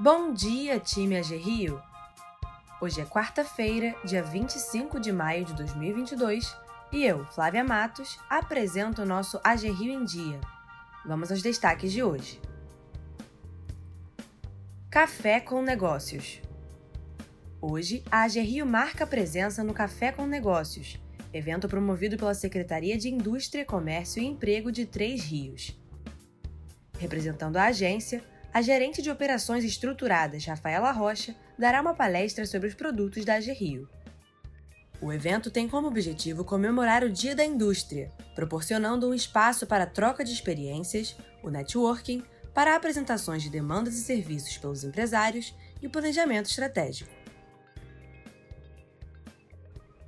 Bom dia, time AG Rio! Hoje é quarta-feira, dia 25 de maio de 2022, e eu, Flávia Matos, apresento o nosso AG Rio em Dia. Vamos aos destaques de hoje. Café com Negócios Hoje, a AG Rio marca presença no Café com Negócios, evento promovido pela Secretaria de Indústria, Comércio e Emprego de Três Rios. Representando a agência, a gerente de operações estruturadas, Rafaela Rocha, dará uma palestra sobre os produtos da AG Rio. O evento tem como objetivo comemorar o Dia da Indústria, proporcionando um espaço para troca de experiências, o networking, para apresentações de demandas e serviços pelos empresários e planejamento estratégico.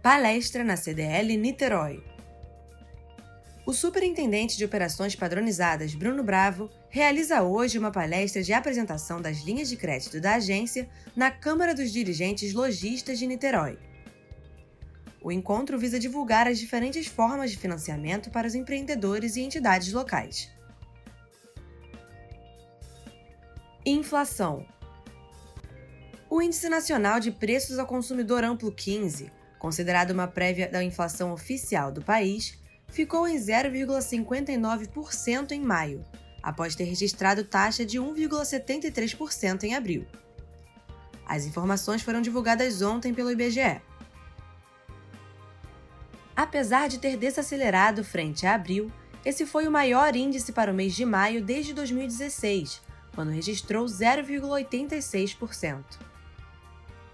Palestra na CDL Niterói. O Superintendente de Operações Padronizadas, Bruno Bravo, realiza hoje uma palestra de apresentação das linhas de crédito da agência na Câmara dos Dirigentes Logistas de Niterói. O encontro visa divulgar as diferentes formas de financiamento para os empreendedores e entidades locais. Inflação. O Índice Nacional de Preços ao Consumidor Amplo 15, considerado uma prévia da inflação oficial do país, ficou em 0,59% em maio, após ter registrado taxa de 1,73% em abril. As informações foram divulgadas ontem pelo IBGE. Apesar de ter desacelerado frente a abril, esse foi o maior índice para o mês de maio desde 2016, quando registrou 0,86%.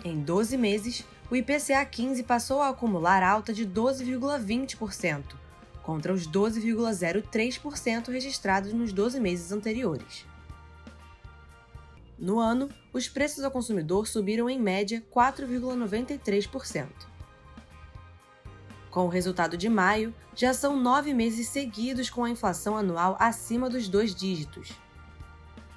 Em 12 meses, o IPCA 15 passou a acumular alta de 12,20%, contra os 12,03% registrados nos 12 meses anteriores. No ano, os preços ao consumidor subiram em média 4,93%. Com o resultado de maio, já são nove meses seguidos com a inflação anual acima dos dois dígitos.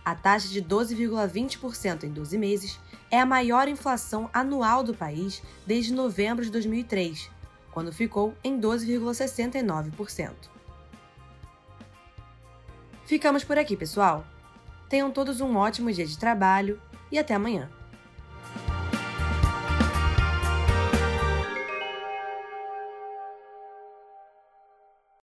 A taxa de 12,20% em 12 meses é a maior inflação anual do país desde novembro de 2003, quando ficou em 12,69%. Ficamos por aqui, pessoal. Tenham todos um ótimo dia de trabalho e até amanhã.